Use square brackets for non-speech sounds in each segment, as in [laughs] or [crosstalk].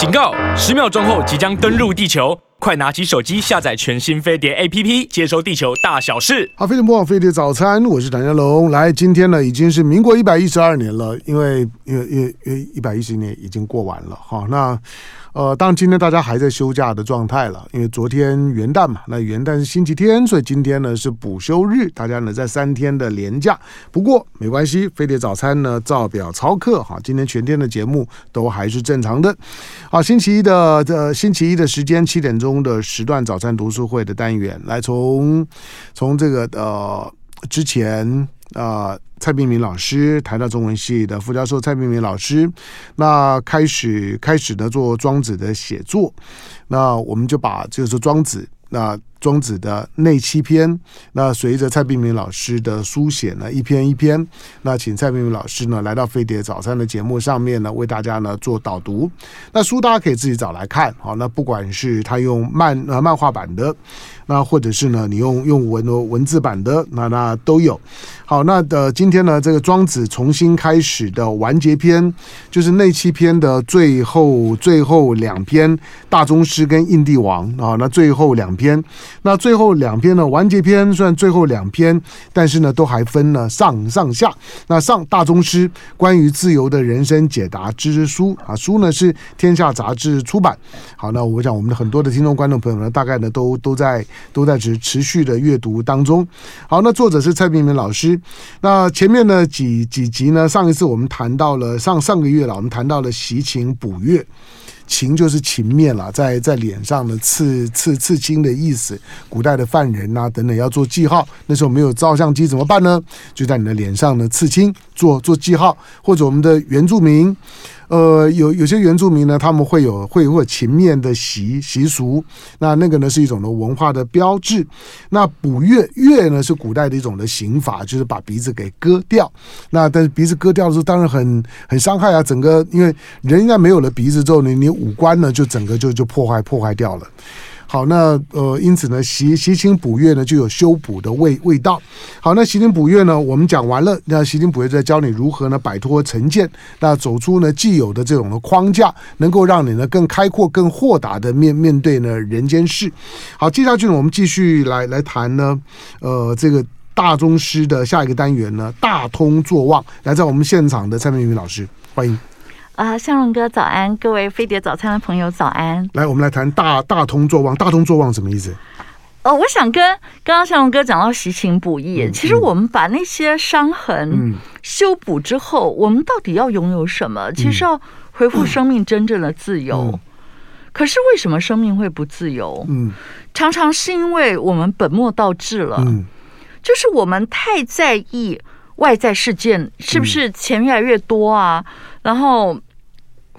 警告！十秒钟后即将登陆地球，快拿起手机下载全新飞碟 APP，接收地球大小事。好，飞碟播放，飞碟早餐，我是谭家龙。来，今天呢已经是民国一百一十二年了，因为因为因为因为一百一十年已经过完了。好，那。呃，当然今天大家还在休假的状态了，因为昨天元旦嘛，那元旦是星期天，所以今天呢是补休日，大家呢在三天的连假。不过没关系，飞碟早餐呢照表操课哈，今天全天的节目都还是正常的。好，星期一的呃星期一的时间七点钟的时段早餐读书会的单元，来从从这个呃之前啊。蔡炳明老师，台大中文系的副教授蔡炳明老师，那开始开始的做庄子的写作，那我们就把就是庄子，那庄子的内七篇，那随着蔡璧名老师的书写呢一篇一篇，那请蔡璧名老师呢来到飞碟早餐的节目上面呢为大家呢做导读，那书大家可以自己找来看，好，那不管是他用漫呃漫画版的。那或者是呢，你用用文文字版的，那那都有。好，那的今天呢，这个庄子重新开始的完结篇，就是内七篇的最后最后两篇，大宗师跟印帝王啊。那最后两篇，那最后两篇呢，完结篇算最后两篇，但是呢，都还分了上上下。那上大宗师关于自由的人生解答之书啊，书呢是天下杂志出版。好，那我想我们的很多的听众观众朋友呢，大概呢都都在。都在持持续的阅读当中。好，那作者是蔡明明老师。那前面呢几几集呢？上一次我们谈到了上上个月了，我们谈到了习情补月，情就是情面了，在在脸上的刺刺刺青的意思。古代的犯人呐、等等要做记号，那时候没有照相机怎么办呢？就在你的脸上呢刺青做做记号，或者我们的原住民。呃，有有些原住民呢，他们会有会有情面的习习俗，那那个呢是一种的文化的标志。那补月月呢是古代的一种的刑法，就是把鼻子给割掉。那但是鼻子割掉的时候，当然很很伤害啊，整个因为人一旦没有了鼻子之后呢，你五官呢就整个就就破坏破坏掉了。好，那呃，因此呢，袭袭情补月呢，就有修补的味味道。好，那袭情补月呢，我们讲完了。那袭情补月在教你如何呢，摆脱成见，那走出呢既有的这种的框架，能够让你呢更开阔、更豁达的面面对呢人间事。好，接下去呢，我们继续来来谈呢，呃，这个大宗师的下一个单元呢，大通作望。来，在我们现场的蔡明宇老师，欢迎。啊，向荣哥早安，各位飞碟早餐的朋友早安。来，我们来谈大大通作望。大通作望什么意思？哦，我想跟刚刚向荣哥讲到习情补月，嗯、其实我们把那些伤痕修补之后，嗯、我们到底要拥有什么？其实要恢复生命真正的自由。嗯、可是为什么生命会不自由？嗯，常常是因为我们本末倒置了。嗯，就是我们太在意外在事件是不是钱越来越多啊，嗯、然后。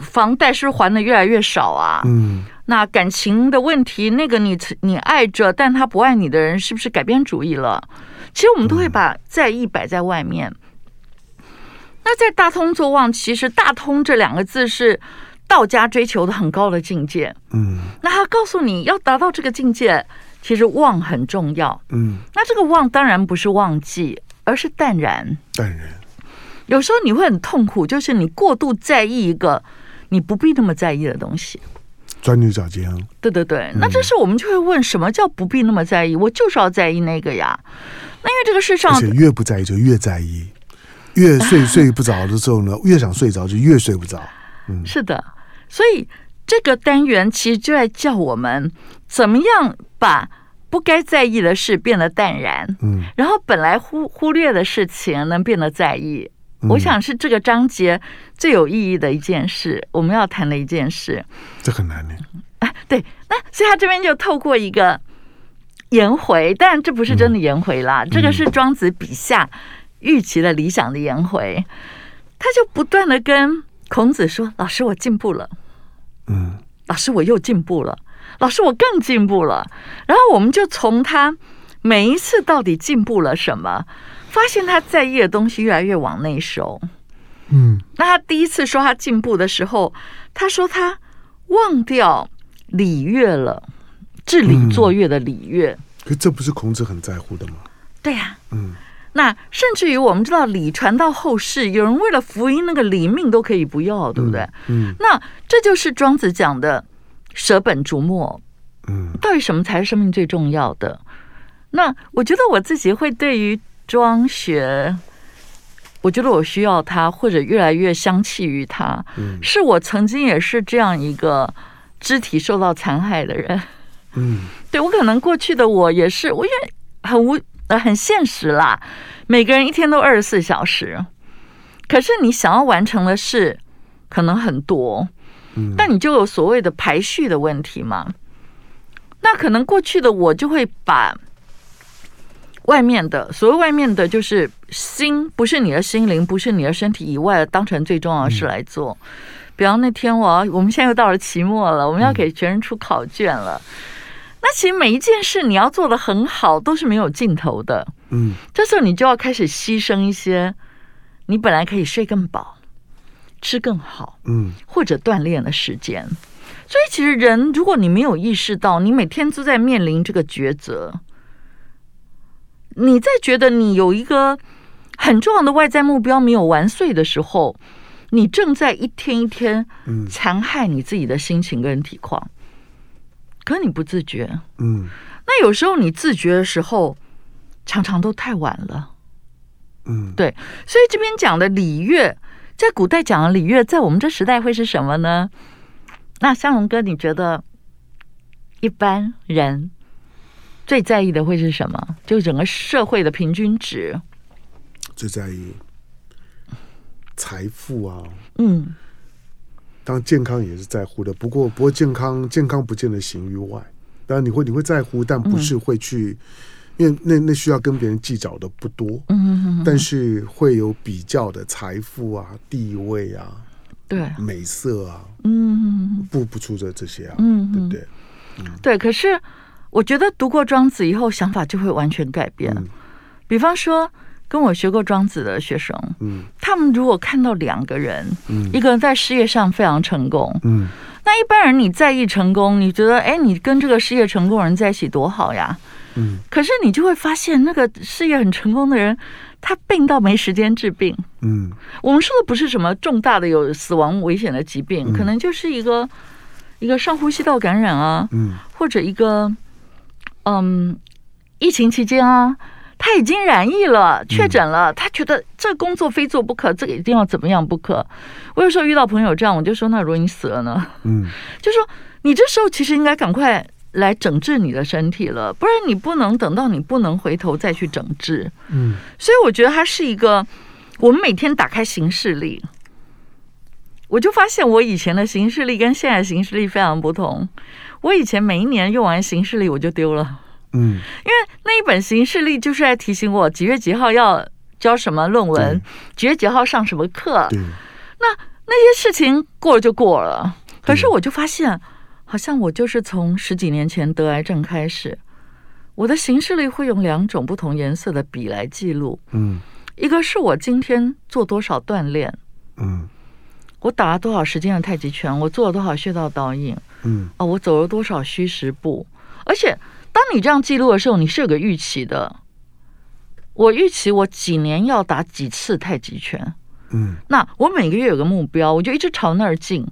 房贷是还的越来越少啊？嗯，那感情的问题，那个你你爱着，但他不爱你的人，是不是改变主意了？其实我们都会把在意摆在外面。嗯、那在大通作望，其实“大通”这两个字是道家追求的很高的境界。嗯，那他告诉你要达到这个境界，其实旺很重要。嗯，那这个旺当然不是忘记，而是淡然。淡然。有时候你会很痛苦，就是你过度在意一个。你不必那么在意的东西，钻牛角尖。对对对，那这时我们就会问：什么叫不必那么在意？我就是要在意那个呀。那因为这个世上，而且越不在意就越在意，越睡睡不着的时候呢，[laughs] 越想睡着就越睡不着。嗯，是的。所以这个单元其实就在教我们怎么样把不该在意的事变得淡然。嗯，然后本来忽忽略的事情能变得在意。我想是这个章节最有意义的一件事，我们要谈的一件事。这很难呢。啊，对，那所以他这边就透过一个颜回，但这不是真的颜回啦，嗯、这个是庄子笔下预期的理想的颜回，他就不断的跟孔子说：“老师，我进步了。”嗯，老师，我又进步了。老师，我更进步了。然后我们就从他每一次到底进步了什么。发现他在意的东西越来越往内收，嗯，那他第一次说他进步的时候，他说他忘掉礼乐了，治礼作乐的礼乐。可这不是孔子很在乎的吗？对呀，嗯，那甚至于我们知道礼传到后世，有人为了福音，那个礼命都可以不要，对不对？嗯，那这就是庄子讲的舍本逐末。嗯，到底什么才是生命最重要的？那我觉得我自己会对于庄学，我觉得我需要他，或者越来越相契于他。嗯，是我曾经也是这样一个肢体受到残害的人。嗯，对，我可能过去的我也是，我也很无呃。很现实啦，每个人一天都二十四小时，可是你想要完成的事可能很多，嗯，但你就有所谓的排序的问题嘛。那可能过去的我就会把外面的，所谓外面的，就是心，不是你的心灵，不是你的身体以外的，当成最重要的事来做。比方那天我要，我们现在又到了期末了，我们要给学生出考卷了。那其实每一件事你要做的很好，都是没有尽头的。嗯，这时候你就要开始牺牲一些你本来可以睡更饱、吃更好，嗯，或者锻炼的时间。所以其实人，如果你没有意识到，你每天都在面临这个抉择，你在觉得你有一个很重要的外在目标没有完遂的时候，你正在一天一天残害你自己的心情跟体况。可你不自觉，嗯，那有时候你自觉的时候，常常都太晚了，嗯，对，所以这边讲的礼乐，在古代讲的礼乐，在我们这时代会是什么呢？那香龙哥，你觉得一般人最在意的会是什么？就整个社会的平均值，最在意财富啊，嗯。当健康也是在乎的，不过不过健康健康不见得行于外，当然你会你会在乎，但不是会去，嗯、因为那那需要跟别人计较的不多，嗯哼哼哼，但是会有比较的财富啊、地位啊、对。美色啊，嗯，不不出这这些啊，嗯，对不对？嗯，对。可是我觉得读过庄子以后，想法就会完全改变。嗯、比方说。跟我学过庄子的学生，嗯，他们如果看到两个人，嗯，一个人在事业上非常成功，嗯，那一般人你在意成功，你觉得，哎，你跟这个事业成功的人在一起多好呀，嗯，可是你就会发现，那个事业很成功的人，他病到没时间治病，嗯，我们说的不是什么重大的有死亡危险的疾病，可能就是一个一个上呼吸道感染啊，嗯，或者一个，嗯，疫情期间啊。他已经染疫了，确诊了。他觉得这工作非做不可，这个一定要怎么样不可。我有时候遇到朋友这样，我就说：“那如果你死了呢？”嗯，就说你这时候其实应该赶快来整治你的身体了，不然你不能等到你不能回头再去整治。嗯，所以我觉得它是一个，我们每天打开行事历，我就发现我以前的行事历跟现在的行事历非常不同。我以前每一年用完行事历我就丢了。嗯，因为那一本行事历就是在提醒我几月几号要交什么论文，几月几号上什么课。那那些事情过了就过了。可是我就发现，好像我就是从十几年前得癌症开始，我的行事历会用两种不同颜色的笔来记录。嗯，一个是我今天做多少锻炼，嗯，我打了多少时间的太极拳，我做了多少穴道导引，嗯，哦，我走了多少虚实步，而且。当你这样记录的时候，你是有个预期的。我预期我几年要打几次太极拳，嗯，那我每个月有个目标，我就一直朝那儿进。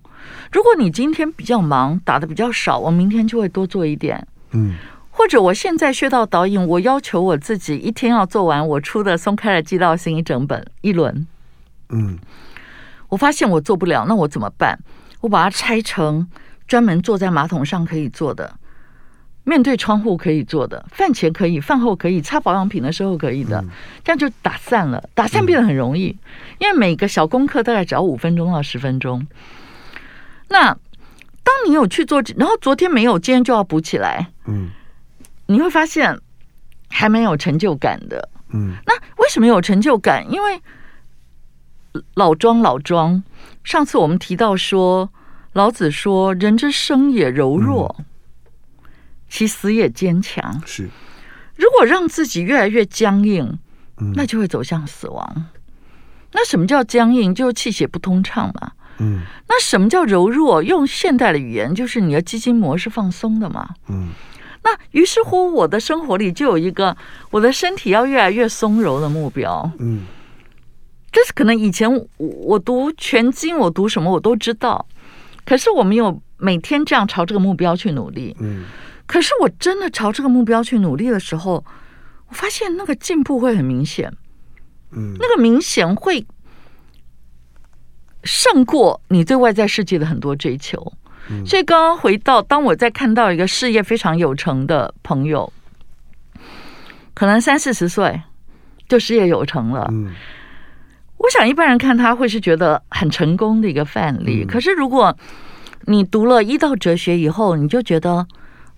如果你今天比较忙，打的比较少，我明天就会多做一点，嗯，或者我现在穴道导引，我要求我自己一天要做完我出的松开了记道心一整本一轮，嗯，我发现我做不了，那我怎么办？我把它拆成专门坐在马桶上可以做的。面对窗户可以做的，饭前可以，饭后可以，擦保养品的时候可以的，这样就打散了，打散变得很容易，因为每个小功课大概只要五分钟到十分钟。那当你有去做，然后昨天没有，今天就要补起来，嗯，你会发现还没有成就感的，嗯，那为什么有成就感？因为老庄老庄，上次我们提到说，老子说：“人之生也柔弱。”其死也坚强。是，如果让自己越来越僵硬，那就会走向死亡。嗯、那什么叫僵硬？就气血不通畅嘛。嗯。那什么叫柔弱？用现代的语言，就是你的肌筋膜是放松的嘛。嗯。那于是乎，我的生活里就有一个我的身体要越来越松柔的目标。嗯，这是可能以前我我读全经，我读什么我都知道，可是我没有每天这样朝这个目标去努力。嗯，可是我真的朝这个目标去努力的时候，我发现那个进步会很明显。嗯，那个明显会胜过你对外在世界的很多追求。所以刚刚回到，当我在看到一个事业非常有成的朋友，可能三四十岁就事业有成了，嗯，我想一般人看他会是觉得很成功的一个范例。嗯，可是如果你读了医道哲学以后，你就觉得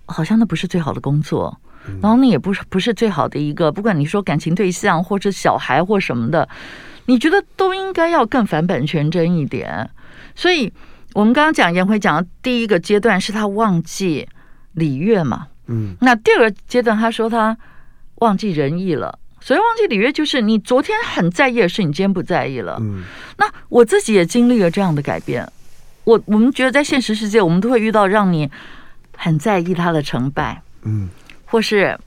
好像那不是最好的工作，然后那也不是不是最好的一个，不管你说感情对象或者小孩或什么的，你觉得都应该要更返本全真一点。所以。我们刚刚讲颜回讲的第一个阶段是他忘记礼乐嘛，嗯，那第二个阶段他说他忘记仁义了，所以忘记里约就是你昨天很在意的事，你今天不在意了。嗯，那我自己也经历了这样的改变。我我们觉得在现实世界，我们都会遇到让你很在意他的成败，嗯，或是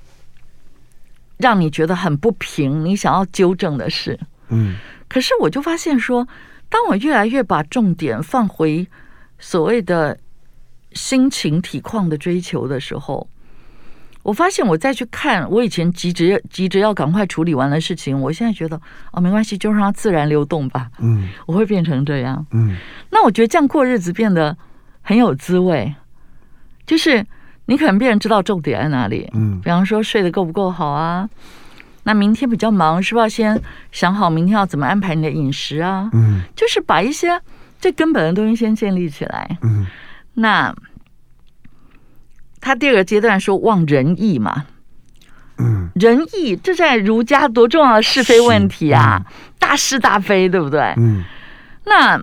让你觉得很不平，你想要纠正的事，嗯，可是我就发现说。当我越来越把重点放回所谓的心情体况的追求的时候，我发现我再去看我以前急着急着要赶快处理完的事情，我现在觉得哦，没关系，就让它自然流动吧。嗯，我会变成这样。嗯，那我觉得这样过日子变得很有滋味，就是你可能别人知道重点在哪里。嗯，比方说睡得够不够好啊。那明天比较忙，是不是要先想好明天要怎么安排你的饮食啊？嗯，就是把一些最根本的东西先建立起来。嗯，那他第二个阶段说忘仁义嘛，嗯，仁义这在儒家多重要的是非问题啊，大是大非，对不对？嗯，那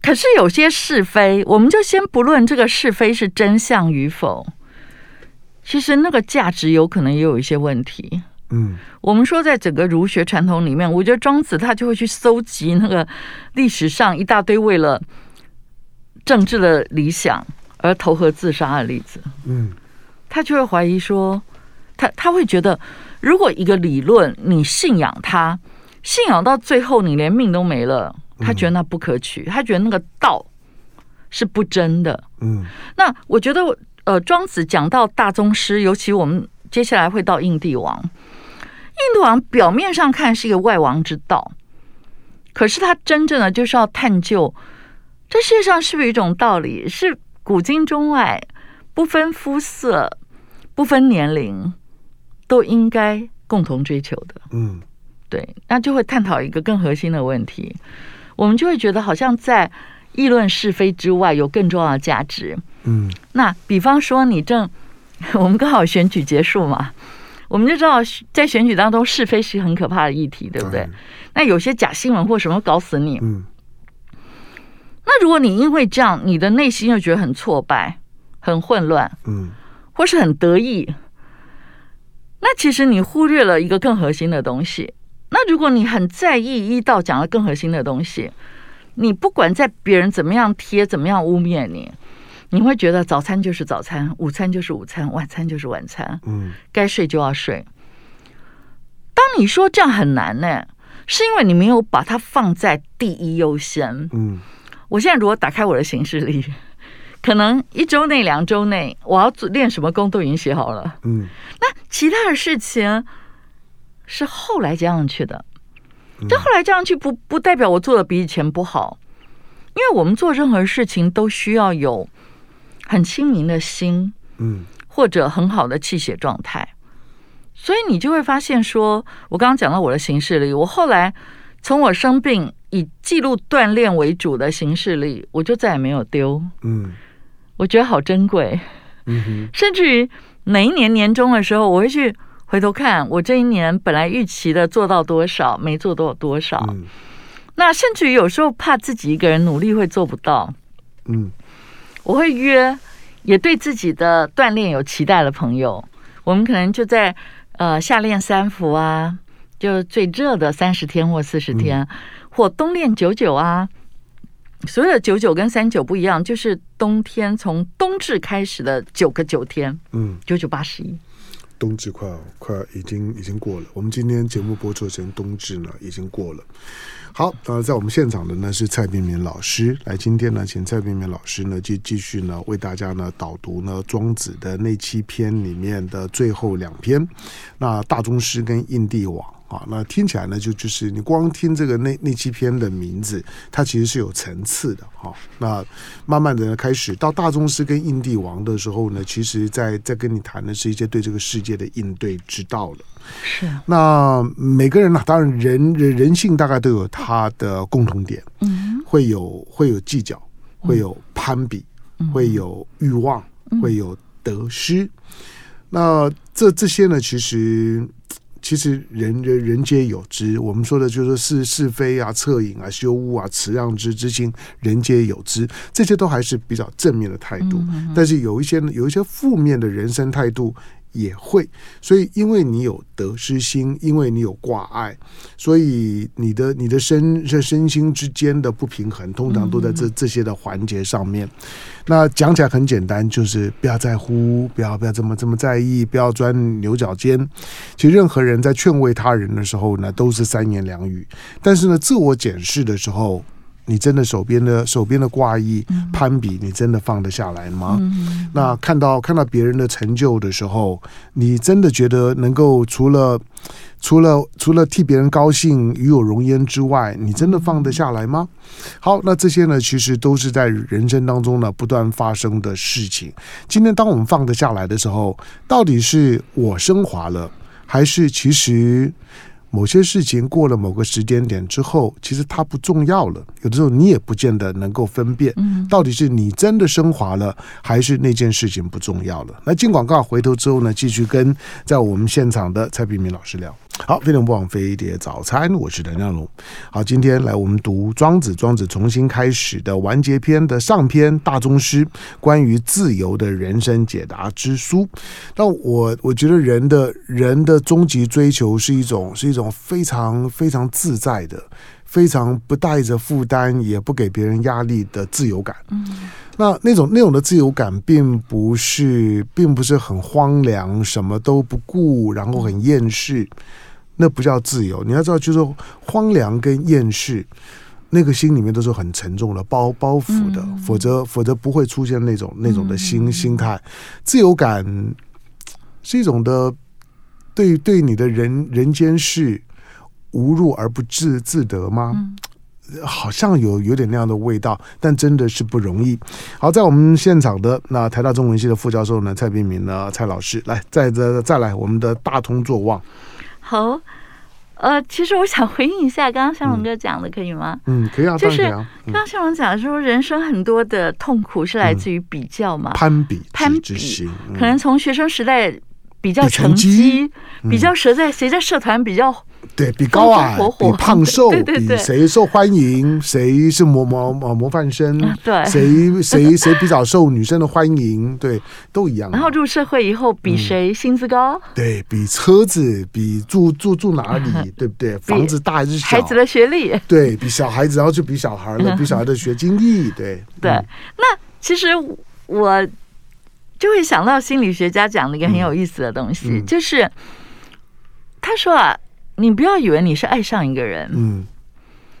可是有些是非，我们就先不论这个是非是真相与否，其实那个价值有可能也有一些问题。嗯，我们说，在整个儒学传统里面，我觉得庄子他就会去搜集那个历史上一大堆为了政治的理想而投河自杀的例子。嗯，他就会怀疑说，他他会觉得，如果一个理论你信仰他，信仰到最后你连命都没了，他觉得那不可取，他觉得那个道是不真的。嗯，那我觉得，呃，庄子讲到大宗师，尤其我们接下来会到印帝王。印度王表面上看是一个外王之道，可是他真正的就是要探究这世界上是不是有一种道理，是古今中外不分肤色、不分年龄都应该共同追求的。嗯，对，那就会探讨一个更核心的问题，我们就会觉得好像在议论是非之外有更重要的价值。嗯，那比方说你正 [laughs] 我们刚好选举结束嘛。我们就知道，在选举当中，是非是很可怕的议题，对不对？那有些假新闻或什么搞死你。嗯。那如果你因为这样，你的内心又觉得很挫败、很混乱，嗯，或是很得意，那其实你忽略了一个更核心的东西。那如果你很在意一道讲了更核心的东西，你不管在别人怎么样贴、怎么样污蔑你。你会觉得早餐就是早餐，午餐就是午餐，晚餐就是晚餐。嗯，该睡就要睡。当你说这样很难呢，是因为你没有把它放在第一优先。嗯，我现在如果打开我的行事历，可能一周内、两周内我要做练什么功都已经写好了。嗯，那其他的事情是后来加上去的。但后来加上去不不代表我做的比以前不好，因为我们做任何事情都需要有。很清明的心，嗯，或者很好的气血状态，所以你就会发现说，我刚刚讲到我的行事历，我后来从我生病以记录锻炼为主的行事历，我就再也没有丢，嗯，我觉得好珍贵，嗯哼，甚至于哪一年年终的时候，我会去回头看我这一年本来预期的做到多少，没做到多少，嗯，那甚至于有时候怕自己一个人努力会做不到，嗯。我会约也对自己的锻炼有期待的朋友，我们可能就在呃夏练三伏啊，就最热的三十天或四十天，嗯、或冬练九九啊，所有的九九跟三九不一样，就是冬天从冬至开始的九个九天，嗯，九九八十一。冬至快快已经已经过了，我们今天节目播出前冬至呢已经过了。好，呃，在我们现场的呢是蔡明明老师，来今天呢请蔡明明老师呢继继续呢为大家呢导读呢庄子的那七篇里面的最后两篇，那大宗师跟印帝王。啊，那听起来呢，就就是你光听这个那那七篇的名字，它其实是有层次的哈。那慢慢的开始到大宗师跟印帝王的时候呢，其实在在跟你谈的是一些对这个世界的应对之道了。是啊。那每个人呢，当然人人人性大概都有他的共同点，嗯，会有会有计较，会有攀比，会有欲望，会有得失。那这这些呢，其实。其实人人人皆有之，我们说的就是是是非啊、恻隐啊、羞恶啊、慈让之之心，人皆有之，这些都还是比较正面的态度。但是有一些有一些负面的人生态度。也会，所以因为你有得失心，因为你有挂碍，所以你的你的身身心之间的不平衡，通常都在这这些的环节上面。那讲起来很简单，就是不要在乎，不要不要这么这么在意，不要钻牛角尖。其实任何人在劝慰他人的时候呢，都是三言两语，但是呢，自我检视的时候。你真的手边的手边的挂衣攀比，你真的放得下来吗？嗯、那看到看到别人的成就的时候，你真的觉得能够除了除了除了替别人高兴与有荣焉之外，你真的放得下来吗？好，那这些呢，其实都是在人生当中呢不断发生的事情。今天当我们放得下来的时候，到底是我升华了，还是其实？某些事情过了某个时间点之后，其实它不重要了。有的时候你也不见得能够分辨，到底是你真的升华了，还是那件事情不重要了。那进广告回头之后呢，继续跟在我们现场的蔡明民老师聊。好，非常不枉飞碟早餐，我是梁亮龙。好，今天来我们读庄子，庄子重新开始的完结篇的上篇大宗师关于自由的人生解答之书。那我我觉得人的人的终极追求是一种是一种非常非常自在的，非常不带着负担，也不给别人压力的自由感。嗯。那那种那种的自由感，并不是并不是很荒凉，什么都不顾，然后很厌世。那不叫自由，你要知道，就是荒凉跟厌世，那个心里面都是很沉重的包包袱的，嗯、否则否则不会出现那种那种的心、嗯、心态。自由感是一种的对对你的人人间事无入而不自自得吗？嗯、好像有有点那样的味道，但真的是不容易。好，在我们现场的那台大中文系的副教授呢，蔡明呢，蔡老师来，再再再来，我们的大通作望。好，呃，其实我想回应一下刚刚向荣哥讲的，可以吗？嗯，可以啊，就是刚刚向荣讲的说，人生很多的痛苦是来自于比较嘛，攀比，攀比，可能从学生时代。比较成绩，比较谁在谁在社团比较对，比高矮，比胖瘦，比谁受欢迎，谁是模模模模范生，对，谁谁 [laughs] 谁比较受女生的欢迎，对，都一样。然后入社会以后，比谁薪资高，对，比车子，比住住住哪里，[laughs] 对不对？房子大还是小？孩子的学历，对，比小孩子，然后就比小孩了，比小孩的学经历，对 [laughs] 对。那其实我。就会想到心理学家讲了一个很有意思的东西，就是他说啊，你不要以为你是爱上一个人，嗯，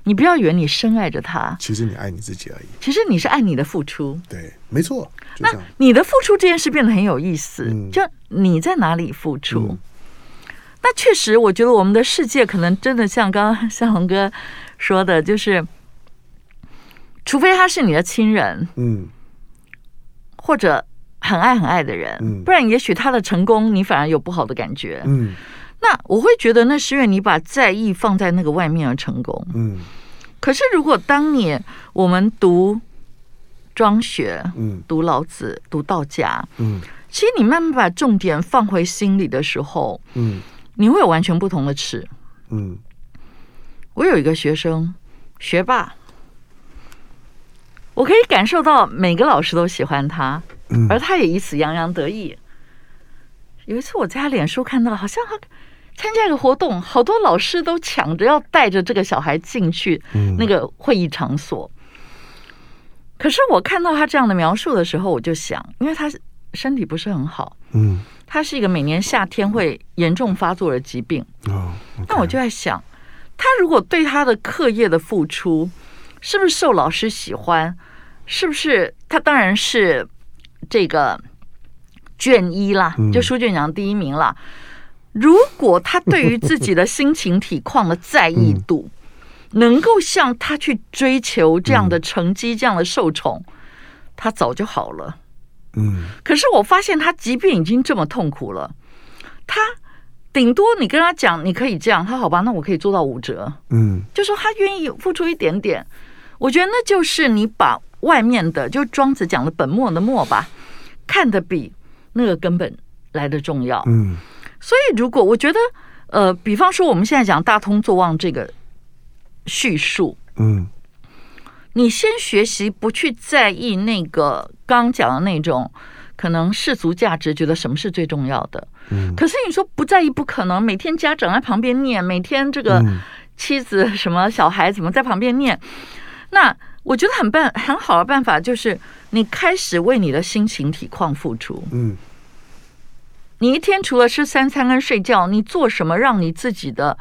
你不要以为你深爱着他，其实你爱你自己而已。其实你是爱你的付出，对，没错。那你的付出这件事变得很有意思，嗯、就你在哪里付出？嗯、那确实，我觉得我们的世界可能真的像刚刚向红哥说的，就是除非他是你的亲人，嗯，或者。很爱很爱的人，不然也许他的成功你反而有不好的感觉。嗯，那我会觉得那是因为你把在意放在那个外面而成功。嗯，可是如果当你我们读庄学，嗯，读老子，读道家，嗯，其实你慢慢把重点放回心里的时候，嗯，你会有完全不同的尺。嗯，我有一个学生，学霸，我可以感受到每个老师都喜欢他。而他也以此洋洋得意。有一次我在他脸书看到，好像他参加一个活动，好多老师都抢着要带着这个小孩进去那个会议场所。可是我看到他这样的描述的时候，我就想，因为他身体不是很好，嗯，他是一个每年夏天会严重发作的疾病。哦，那我就在想，他如果对他的课业的付出，是不是受老师喜欢？是不是他当然是这个卷一啦，就书卷奖第一名啦。如果他对于自己的心情体况的在意度，[laughs] 能够像他去追求这样的成绩、这样的受宠，他早就好了。嗯。可是我发现他即便已经这么痛苦了，他顶多你跟他讲，你可以这样，他好吧，那我可以做到五折。嗯。就说他愿意付出一点点，我觉得那就是你把外面的，就庄子讲的本末的末吧，看得比那个根本来得重要。嗯。所以如果我觉得，呃，比方说我们现在讲大通作望这个。叙述，嗯，你先学习不去在意那个刚讲的那种可能世俗价值，觉得什么是最重要的。嗯，可是你说不在意不可能，每天家长在旁边念，每天这个妻子什么小孩怎么在旁边念，那我觉得很办很好的办法就是你开始为你的心情体况付出。嗯，你一天除了吃三餐跟睡觉，你做什么让你自己的？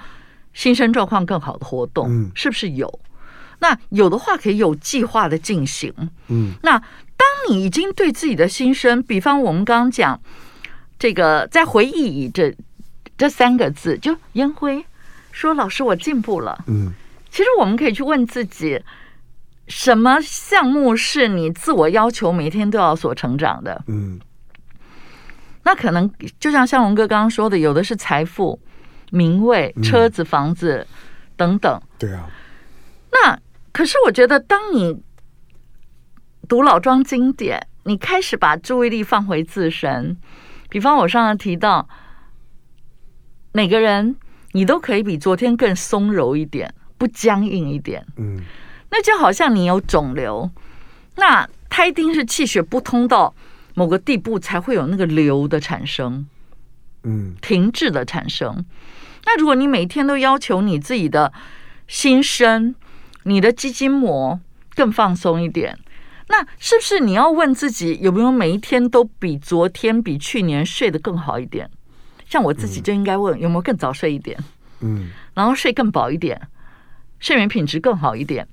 心身状况更好的活动，是不是有？那有的话可以有计划的进行。嗯，那当你已经对自己的心声，比方我们刚刚讲这个，在回忆这这三个字，就烟灰说：“老师，我进步了。”嗯，其实我们可以去问自己，什么项目是你自我要求每天都要所成长的？嗯，那可能就像向荣哥刚刚说的，有的是财富。名位、车子、房子等等，对啊。那可是我觉得，当你读老庄经典，你开始把注意力放回自身。比方我上次提到，每个人你都可以比昨天更松柔一点，不僵硬一点。嗯，那就好像你有肿瘤，那它一定是气血不通到某个地步，才会有那个流的产生，嗯，停滞的产生。那如果你每天都要求你自己的心身、你的肌筋膜更放松一点，那是不是你要问自己有没有每一天都比昨天、比去年睡得更好一点？像我自己就应该问有没有更早睡一点，嗯，然后睡更饱一点，睡眠品质更好一点，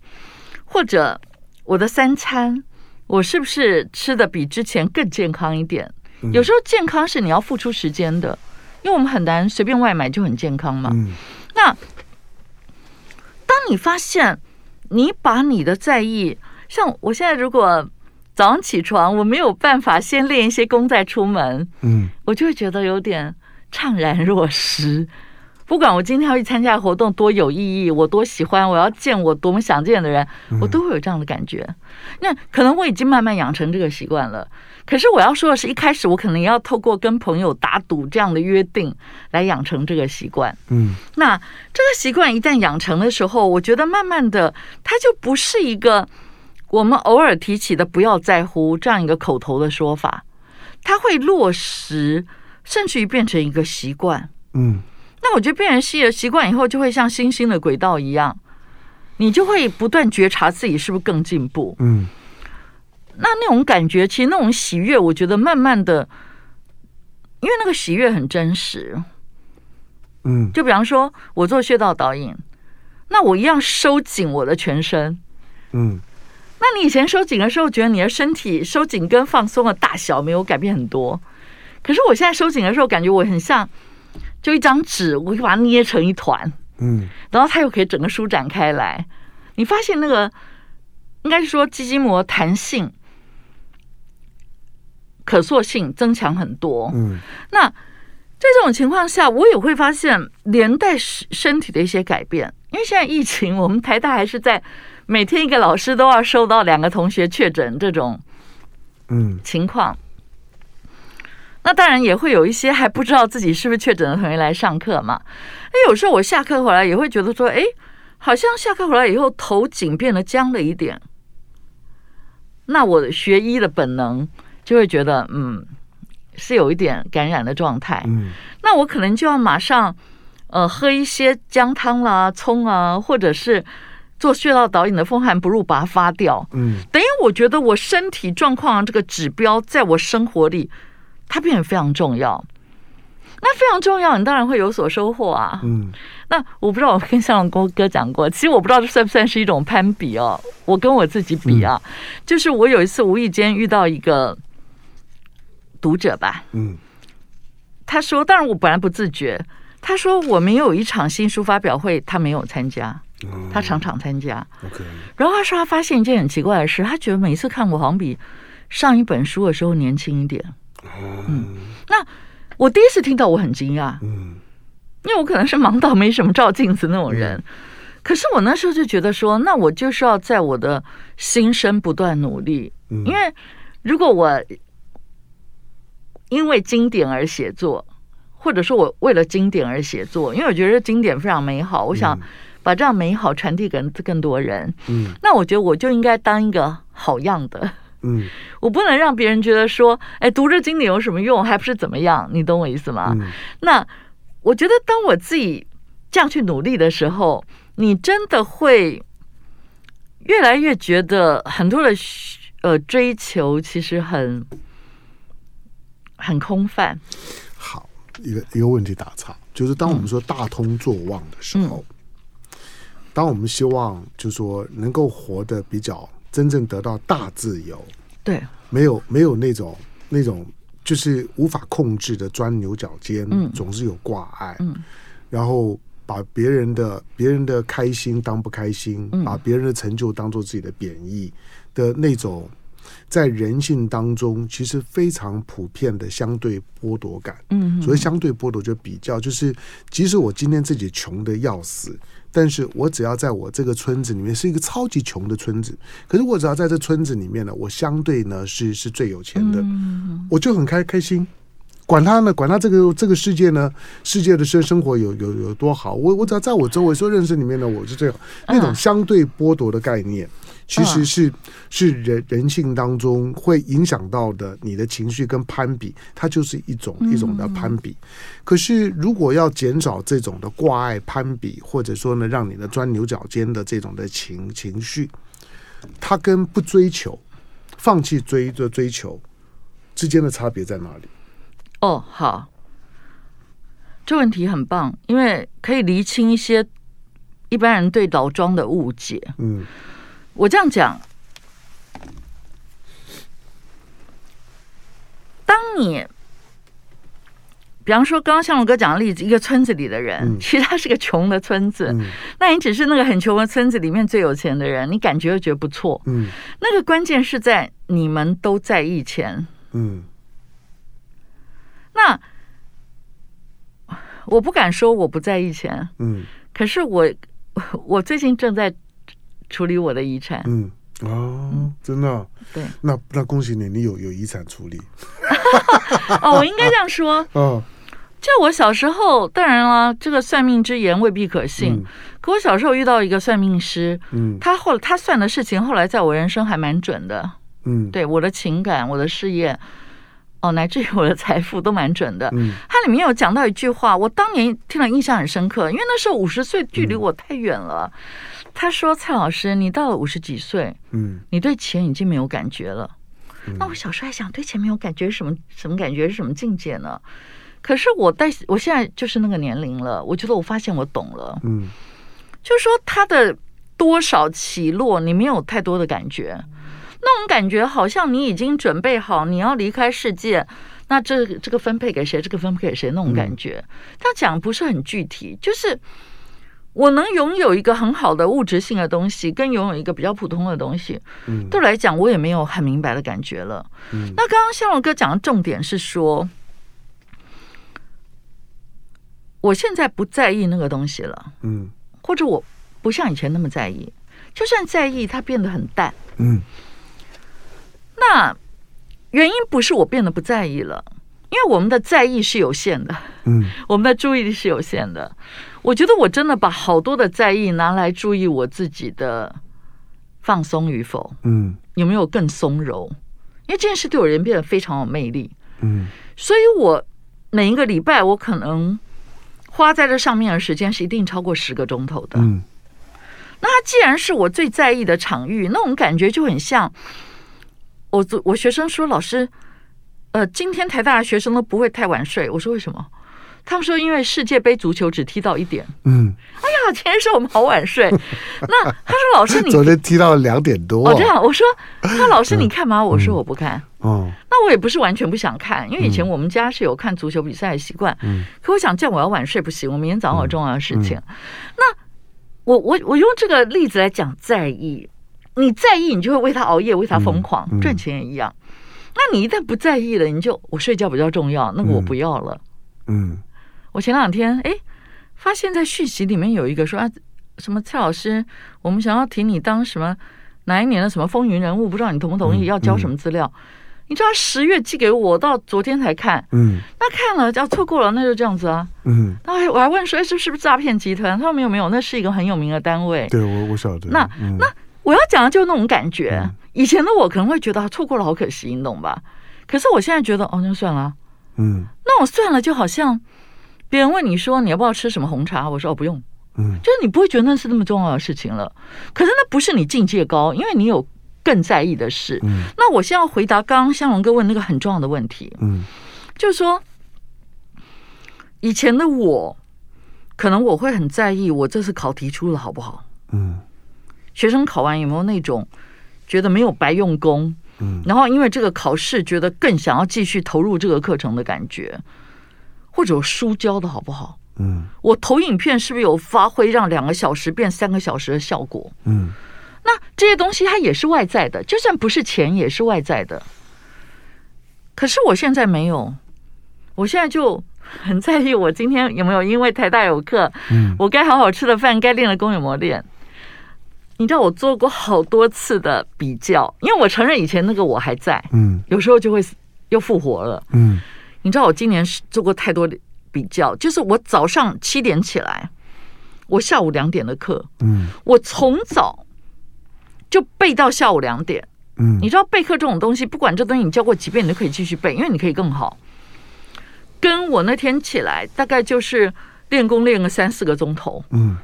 或者我的三餐我是不是吃的比之前更健康一点？有时候健康是你要付出时间的。因为我们很难随便外买就很健康嘛。嗯。那当你发现你把你的在意，像我现在如果早上起床，我没有办法先练一些功再出门，嗯，我就会觉得有点怅然若失。不管我今天要去参加活动多有意义，我多喜欢，我要见我多么想见的人，我都会有这样的感觉。那可能我已经慢慢养成这个习惯了。可是我要说的是，一开始我可能要透过跟朋友打赌这样的约定来养成这个习惯。嗯，那这个习惯一旦养成的时候，我觉得慢慢的，它就不是一个我们偶尔提起的“不要在乎”这样一个口头的说法，它会落实，甚至于变成一个习惯。嗯，那我觉得变成习习惯以后，就会像星星的轨道一样，你就会不断觉察自己是不是更进步。嗯。那那种感觉，其实那种喜悦，我觉得慢慢的，因为那个喜悦很真实。嗯，就比方说，我做穴道导引，那我一样收紧我的全身。嗯，那你以前收紧的时候，觉得你的身体收紧跟放松的大小没有改变很多，可是我现在收紧的时候，感觉我很像就一张纸，我就把它捏成一团。嗯，然后它又可以整个舒展开来。你发现那个应该是说肌筋膜弹性。可塑性增强很多。嗯，那在这种情况下，我也会发现连带身体的一些改变。因为现在疫情，我们台大还是在每天一个老师都要收到两个同学确诊这种嗯情况。那当然也会有一些还不知道自己是不是确诊的同学来上课嘛。那有时候我下课回来也会觉得说，哎，好像下课回来以后头颈变得僵了一点。那我学医的本能。就会觉得嗯，是有一点感染的状态，嗯，那我可能就要马上呃喝一些姜汤啦、葱啊，或者是做穴道导引的风寒不入，把它发掉。嗯，等于我觉得我身体状况这个指标，在我生活里，它变得非常重要。那非常重要，你当然会有所收获啊。嗯，那我不知道，我跟向龙哥讲过，其实我不知道这算不算是一种攀比哦。我跟我自己比啊，嗯、就是我有一次无意间遇到一个读者吧，嗯，他说，当然我本来不自觉，他说我们有一场新书发表会，他没有参加。他常常参加，OK。然后他说他发现一件很奇怪的事，他觉得每次看我好像比上一本书的时候年轻一点。嗯，那我第一次听到我很惊讶，嗯，因为我可能是忙到没什么照镜子那种人。可是我那时候就觉得说，那我就是要在我的心声不断努力，因为如果我因为经典而写作，或者说我为了经典而写作，因为我觉得经典非常美好，我想。把这样美好传递给更多人，嗯，那我觉得我就应该当一个好样的，嗯，我不能让别人觉得说，哎，读这经典有什么用，还不是怎么样？你懂我意思吗？嗯，那我觉得当我自己这样去努力的时候，你真的会越来越觉得很多的呃追求其实很很空泛。好，一个一个问题打岔，就是当我们说大通作旺的时候。嗯当我们希望，就是说能够活得比较真正得到大自由，对，没有没有那种那种就是无法控制的钻牛角尖，嗯，总是有挂碍，嗯，然后把别人的别人的开心当不开心，嗯，把别人的成就当做自己的贬义的那种，在人性当中其实非常普遍的相对剥夺感，嗯，所谓相对剥夺就比较，就是即使我今天自己穷的要死。但是我只要在我这个村子里面是一个超级穷的村子，可是我只要在这村子里面呢，我相对呢是是最有钱的，我就很开开心。管他呢，管他这个这个世界呢，世界的生生活有有有多好，我我只要在我周围所认识里面呢，我是最好。那种相对剥夺的概念。其实是是人人性当中会影响到的，你的情绪跟攀比，它就是一种一种的攀比。可是如果要减少这种的挂碍攀比，或者说呢，让你的钻牛角尖的这种的情情绪，它跟不追求、放弃追的追求之间的差别在哪里？哦，好，这问题很棒，因为可以厘清一些一般人对老庄的误解。嗯。我这样讲，当你，比方说刚刚向龙哥讲的例子，一个村子里的人，嗯、其实他是个穷的村子，嗯、那你只是那个很穷的村子里面最有钱的人，你感觉又觉得不错，嗯，那个关键是在你们都在意钱，嗯，那我不敢说我不在意钱，嗯，可是我我最近正在。处理我的遗产，嗯哦，真的、啊，对，那那恭喜你，你有有遗产处理。[laughs] 哦，我应该这样说，哦，[laughs] 就我小时候，当然了，这个算命之言未必可信。嗯、可我小时候遇到一个算命师，嗯，他后他算的事情，后来在我人生还蛮准的，嗯，对我的情感、我的事业，哦，乃至于我的财富都蛮准的。嗯，他里面有讲到一句话，我当年听了印象很深刻，因为那时候五十岁距离我太远了。嗯他说：“蔡老师，你到了五十几岁，嗯，你对钱已经没有感觉了。嗯、那我小时候还想，对钱没有感觉是什么什么感觉？是什么境界呢？可是我在我现在就是那个年龄了，我觉得我发现我懂了。嗯，就是说他的多少起落，你没有太多的感觉，那种感觉好像你已经准备好你要离开世界，那这这个分配给谁？这个分配给谁？那种感觉，他讲不是很具体，就是。”我能拥有一个很好的物质性的东西，跟拥有一个比较普通的东西，嗯，对我来讲，我也没有很明白的感觉了。嗯，那刚刚向荣哥讲的重点是说，我现在不在意那个东西了，嗯，或者我不像以前那么在意，就算在意，它变得很淡，嗯。那原因不是我变得不在意了，因为我们的在意是有限的，嗯，我们的注意力是有限的。我觉得我真的把好多的在意拿来注意我自己的放松与否，嗯，有没有更松柔？因为这件事对我人变得非常有魅力，嗯，所以我每一个礼拜我可能花在这上面的时间是一定超过十个钟头的，嗯，那它既然是我最在意的场域，那种感觉就很像我我学生说，老师，呃，今天台大的学生都不会太晚睡。我说为什么？他们说因为世界杯足球只踢到一点。嗯，哎呀，今天是我们好晚睡。那他说老师你 [laughs] 昨天踢到两点多。哦，这样我说，他老师你看吗？我说我不看。哦，那我也不是完全不想看，因为以前我们家是有看足球比赛的习惯。嗯，可我想这样我要晚睡不行，我明天早上有重要的事情。那我我我用这个例子来讲在意，你在意你就会为他熬夜，为他疯狂，赚钱也一样。那你一旦不在意了，你就我睡觉比较重要，那个我不要了。嗯，我前两天哎，发现在续集里面有一个说啊，什么蔡老师，我们想要提你当什么哪一年的什么风云人物，不知道你同不同意？要交什么资料？你知道十月寄给我，到昨天才看。嗯，那看了要错过了，那就这样子啊。嗯，那我还问说，哎，这是不是诈骗集团？他说没有没有，那是一个很有名的单位。对，我我晓得。那那我要讲的就是那种感觉。以前的我可能会觉得错过了好可惜，你懂吧？可是我现在觉得，哦，那算了。嗯，那我算了，就好像别人问你说你要不要吃什么红茶，我说哦不用。嗯，就是你不会觉得那是那么重要的事情了。可是那不是你境界高，因为你有。更在意的事，嗯，那我现在要回答刚刚向龙哥问那个很重要的问题，嗯，就是说，以前的我，可能我会很在意我这次考题出了好不好，嗯，学生考完有没有那种觉得没有白用功，嗯，然后因为这个考试觉得更想要继续投入这个课程的感觉，或者我书教的好不好，嗯，我投影片是不是有发挥让两个小时变三个小时的效果，嗯。那这些东西它也是外在的，就算不是钱也是外在的。可是我现在没有，我现在就很在意我今天有没有因为台大有课，嗯，我该好好吃的饭，该练的功有没有练。你知道我做过好多次的比较，因为我承认以前那个我还在，嗯，有时候就会又复活了，嗯。你知道我今年是做过太多的比较，就是我早上七点起来，我下午两点的课，嗯，我从早。就背到下午两点，嗯，你知道备课这种东西，不管这东西你教过几遍，你都可以继续背，因为你可以更好。跟我那天起来，大概就是练功练个三四个钟头，嗯，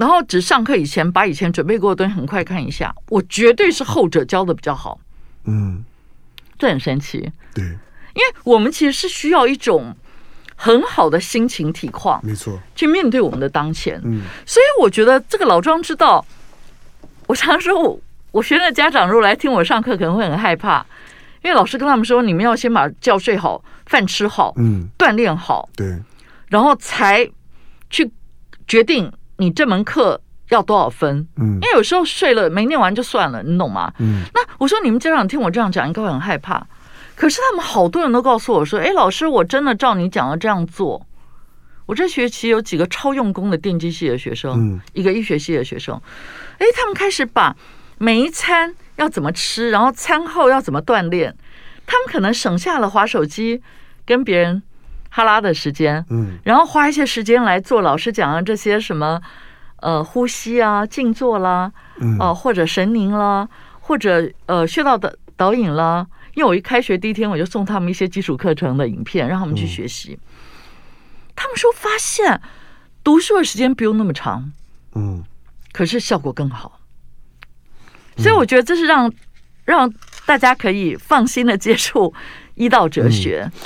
然后只上课以前把以前准备过的东西很快看一下，我绝对是后者教的比较好，嗯，这很神奇，对，因为我们其实是需要一种很好的心情体况，没错，去面对我们的当前，嗯，所以我觉得这个老庄知道。我常说，我我学生的家长如果来听我上课，可能会很害怕，因为老师跟他们说，你们要先把觉睡好，饭吃好，嗯，锻炼好，对，然后才去决定你这门课要多少分，嗯，因为有时候睡了没念完就算了，你懂吗？嗯，那我说你们家长听我这样讲，应该会很害怕，可是他们好多人都告诉我说，哎，老师，我真的照你讲的这样做。我这学期有几个超用功的电机系的学生，嗯，一个医学系的学生，哎，他们开始把每一餐要怎么吃，然后餐后要怎么锻炼，他们可能省下了划手机跟别人哈拉的时间，嗯，然后花一些时间来做老师讲的这些什么，呃，呼吸啊、静坐啦，嗯，哦，或者神宁啦，或者呃穴道的导引啦。因为我一开学第一天，我就送他们一些基础课程的影片，让他们去学习。他们说发现读书的时间不用那么长，嗯，可是效果更好，所以我觉得这是让让大家可以放心的接触医道哲学。嗯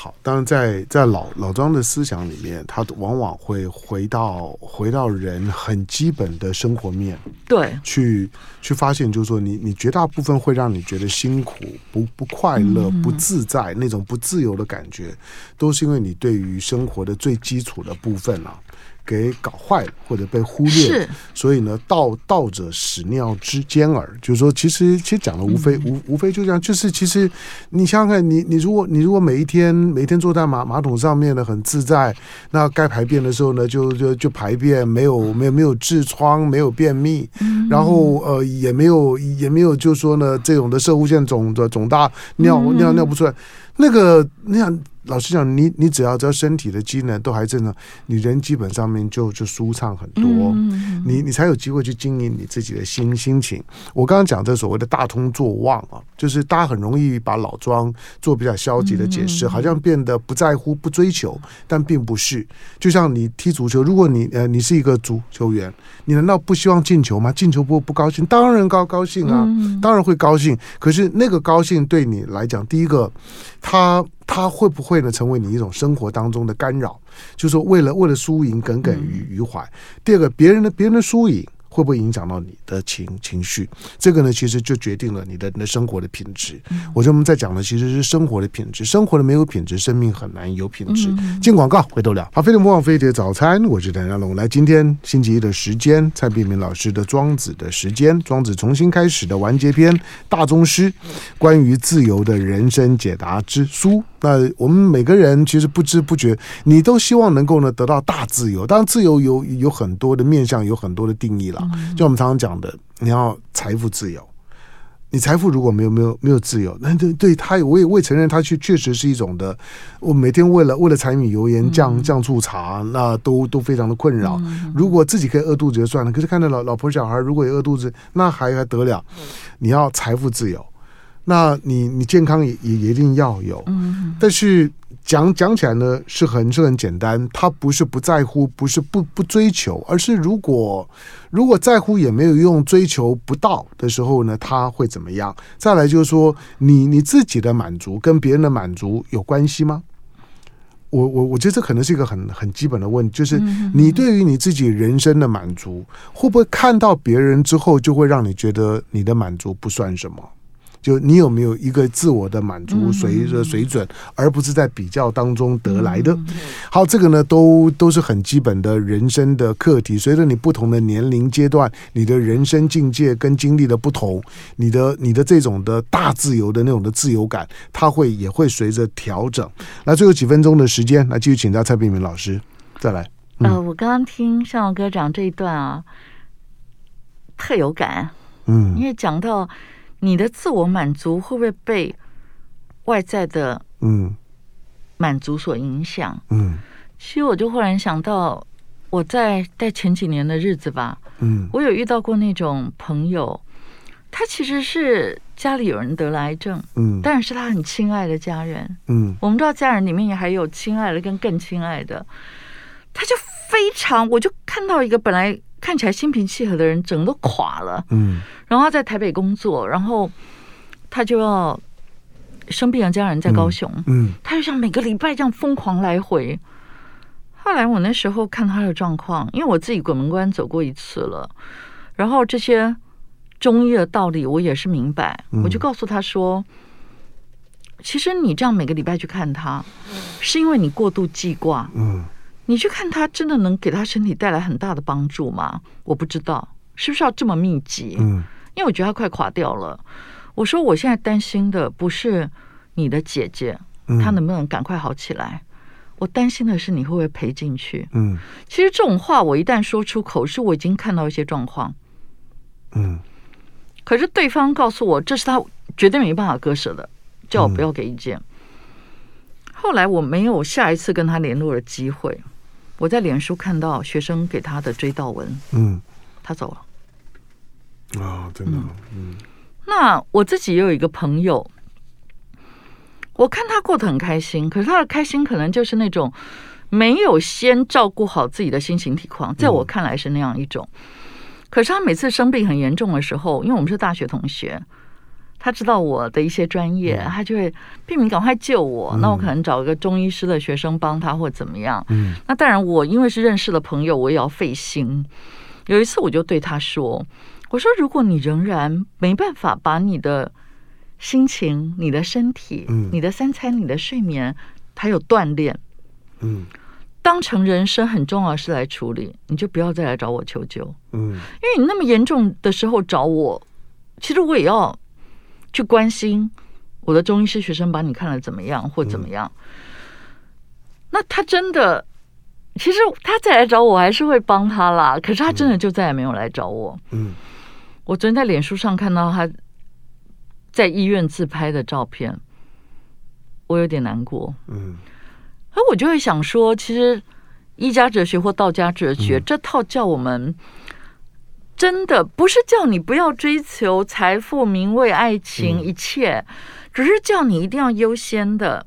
好，当然在在老老庄的思想里面，他往往会回到回到人很基本的生活面，对，去去发现，就是说你你绝大部分会让你觉得辛苦、不不快乐、不自在、嗯、那种不自由的感觉，都是因为你对于生活的最基础的部分啊。给搞坏了或者被忽略，是所以呢，道道者屎尿之间耳，就是说，其实其实讲的无非、嗯、无无非就这样，就是其实你想想看，你你如果你如果每一天每一天坐在马马桶上面呢，很自在，那该排便的时候呢，就就就排便，没有没有没有痔疮，没有便秘，嗯、然后呃也没有也没有就是说呢这种的射物腺肿的肿大，尿尿尿不出来。那个那样。老实讲，你你只要只要身体的机能都还正常，你人基本上面就就舒畅很多，嗯、你你才有机会去经营你自己的心心情。我刚刚讲这所谓的大通作旺啊，就是大家很容易把老庄做比较消极的解释，好像变得不在乎、不追求，但并不是。就像你踢足球，如果你呃你是一个足球员，你难道不希望进球吗？进球不不高兴？当然高高兴啊，当然会高兴。可是那个高兴对你来讲，第一个，他。他会不会呢成为你一种生活当中的干扰？就是说为了为了输赢耿耿于于怀。第二个，别人的别人的输赢。会不会影响到你的情情绪？这个呢，其实就决定了你的你的生活的品质。嗯、我觉得我们在讲的其实是生活的品质，生活的没有品质，生命很难有品质。嗯、进广告，回头聊。好，飞碟魔王飞碟早餐，我是谭家龙。来，今天星期一的时间，蔡碧明老师的《庄子》的时间，《庄子》重新开始的完结篇，大宗师关于自由的人生解答之书。那我们每个人其实不知不觉，你都希望能够呢得到大自由。当然，自由有有很多的面向，有很多的定义了。就我们常常讲的，你要财富自由。你财富如果没有没有没有自由，那对对他，我也我也承认，他确确实是一种的。我每天为了为了柴米油盐酱酱醋茶，那都都非常的困扰。如果自己可以饿肚子就算了，可是看到老老婆小孩如果也饿肚子，那还还得了？你要财富自由。那你你健康也也一定要有，但是讲讲起来呢，是很是很简单，他不是不在乎，不是不不追求，而是如果如果在乎也没有用，追求不到的时候呢，他会怎么样？再来就是说，你你自己的满足跟别人的满足有关系吗？我我我觉得这可能是一个很很基本的问题，就是你对于你自己人生的满足，会不会看到别人之后，就会让你觉得你的满足不算什么？就你有没有一个自我的满足随着水准，而不是在比较当中得来的？好，这个呢，都都是很基本的人生的课题。随着你不同的年龄阶段，你的人生境界跟经历的不同，你的你的这种的大自由的那种的自由感，它会也会随着调整。那最后几分钟的时间，来继续请教蔡璧名老师再来。嗯、呃，我刚刚听向荣哥讲这一段啊，特有感。嗯，因为讲到。你的自我满足会不会被外在的嗯。满足所影响？嗯，其实我就忽然想到，我在在前几年的日子吧，嗯，我有遇到过那种朋友，他其实是家里有人得了癌症，嗯，但是他很亲爱的家人，嗯，我们知道家人里面也还有亲爱的跟更亲爱的，他就非常，我就看到一个本来。看起来心平气和的人，整个都垮了。嗯，然后他在台北工作，然后他就要生病的家人在高雄。嗯，他就像每个礼拜这样疯狂来回。后来我那时候看他的状况，因为我自己鬼门关走过一次了，然后这些中医的道理我也是明白，我就告诉他说：“其实你这样每个礼拜去看他，是因为你过度记挂。”嗯。你去看他，真的能给他身体带来很大的帮助吗？我不知道，是不是要这么密集？嗯，因为我觉得他快垮掉了。我说我现在担心的不是你的姐姐，她能不能赶快好起来？我担心的是你会不会赔进去？嗯，其实这种话我一旦说出口，是我已经看到一些状况。嗯，可是对方告诉我，这是他绝对没办法割舍的，叫我不要给意见。后来我没有下一次跟他联络的机会。我在脸书看到学生给他的追悼文，嗯，他走了，啊，真的，嗯，那我自己也有一个朋友，我看他过得很开心，可是他的开心可能就是那种没有先照顾好自己的心情体况，在我看来是那样一种。可是他每次生病很严重的时候，因为我们是大学同学。他知道我的一些专业，他就会拼命赶快救我。那我可能找一个中医师的学生帮他，或怎么样。嗯那当然，我因为是认识的朋友，我也要费心。有一次，我就对他说：“我说，如果你仍然没办法把你的心情、你的身体、你的三餐、你的睡眠，还有锻炼，嗯，当成人生很重要的事来处理，你就不要再来找我求救。嗯，因为你那么严重的时候找我，其实我也要。”去关心我的中医师学生把你看了怎么样或怎么样？那他真的，其实他再来找我还是会帮他啦。可是他真的就再也没有来找我。嗯，我昨天在脸书上看到他在医院自拍的照片，我有点难过。嗯，而我就会想说，其实一家哲学或道家哲学、嗯、这套叫我们真的不是叫你不要追求财富、名位、爱情，一切，嗯、只是叫你一定要优先的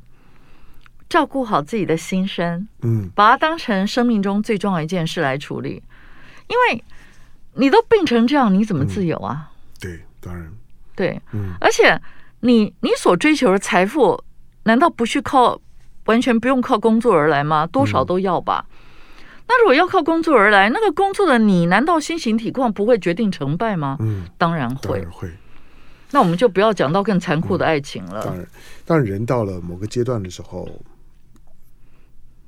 照顾好自己的心身，嗯，把它当成生命中最重要一件事来处理，因为你都病成这样，你怎么自由啊？嗯、对，当然，对，嗯，而且你你所追求的财富，难道不去靠完全不用靠工作而来吗？多少都要吧。嗯、那如果要靠工作而来，那个工作的你，难道心形体况不会决定成败吗？嗯，当然会，当然会。那我们就不要讲到更残酷的爱情了。嗯、当然，当然，人到了某个阶段的时候。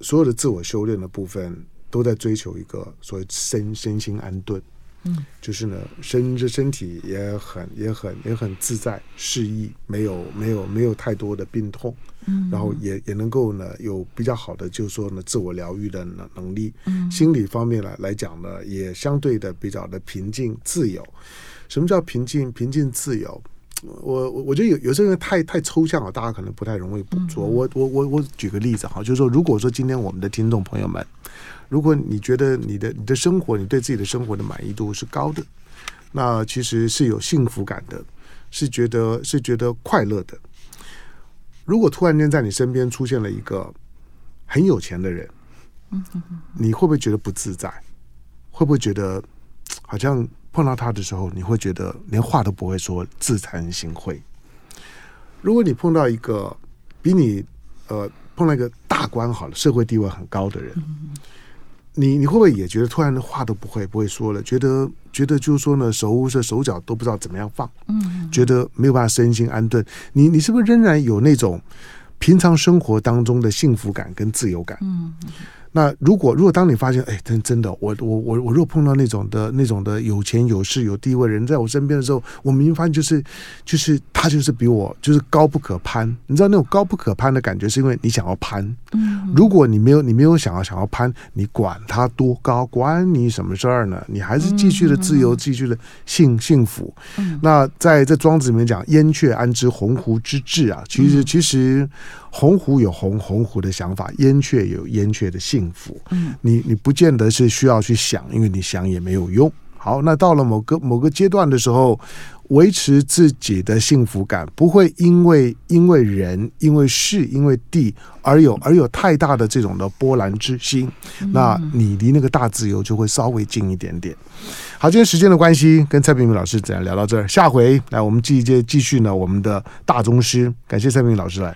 所有的自我修炼的部分，都在追求一个所谓身身心安顿，嗯，就是呢，身这身体也很也很也很自在适意，没有没有没有太多的病痛，嗯，然后也也能够呢有比较好的，就是说呢自我疗愈的能能力，嗯，心理方面来来讲呢，也相对的比较的平静自由。什么叫平静平静自由？我我我觉得有有些人太太抽象了，大家可能不太容易捕捉。我我我我举个例子哈，就是说，如果说今天我们的听众朋友们，如果你觉得你的你的生活，你对自己的生活的满意度是高的，那其实是有幸福感的，是觉得是觉得快乐的。如果突然间在你身边出现了一个很有钱的人，你会不会觉得不自在？会不会觉得好像？碰到他的时候，你会觉得连话都不会说，自惭形秽。如果你碰到一个比你呃碰到一个大官好了，社会地位很高的人，你你会不会也觉得突然的话都不会不会说了？觉得觉得就是说呢，手是手脚都不知道怎么样放，嗯，觉得没有办法身心安顿。你你是不是仍然有那种平常生活当中的幸福感跟自由感？嗯。那如果如果当你发现，哎，真真的，我我我我若碰到那种的那种的有钱有势有地位人在我身边的时候，我明明发现就是就是他就是比我就是高不可攀。你知道那种高不可攀的感觉，是因为你想要攀。嗯，如果你没有你没有想要想要攀，你管他多高，管你什么事儿呢？你还是继续的自由，继续的幸幸福。嗯，那在这庄子里面讲，燕雀安知鸿鹄之志啊？其实其实。鸿鹄有鸿鸿鹄的想法，燕雀有燕雀的幸福。嗯，你你不见得是需要去想，因为你想也没有用。好，那到了某个某个阶段的时候，维持自己的幸福感，不会因为因为人、因为事、因为地而有而有太大的这种的波澜之心。那你离那个大自由就会稍微近一点点。好，今天时间的关系，跟蔡明明老师怎样聊到这儿，下回来我们继接继续呢我们的大宗师，感谢蔡明明老师来。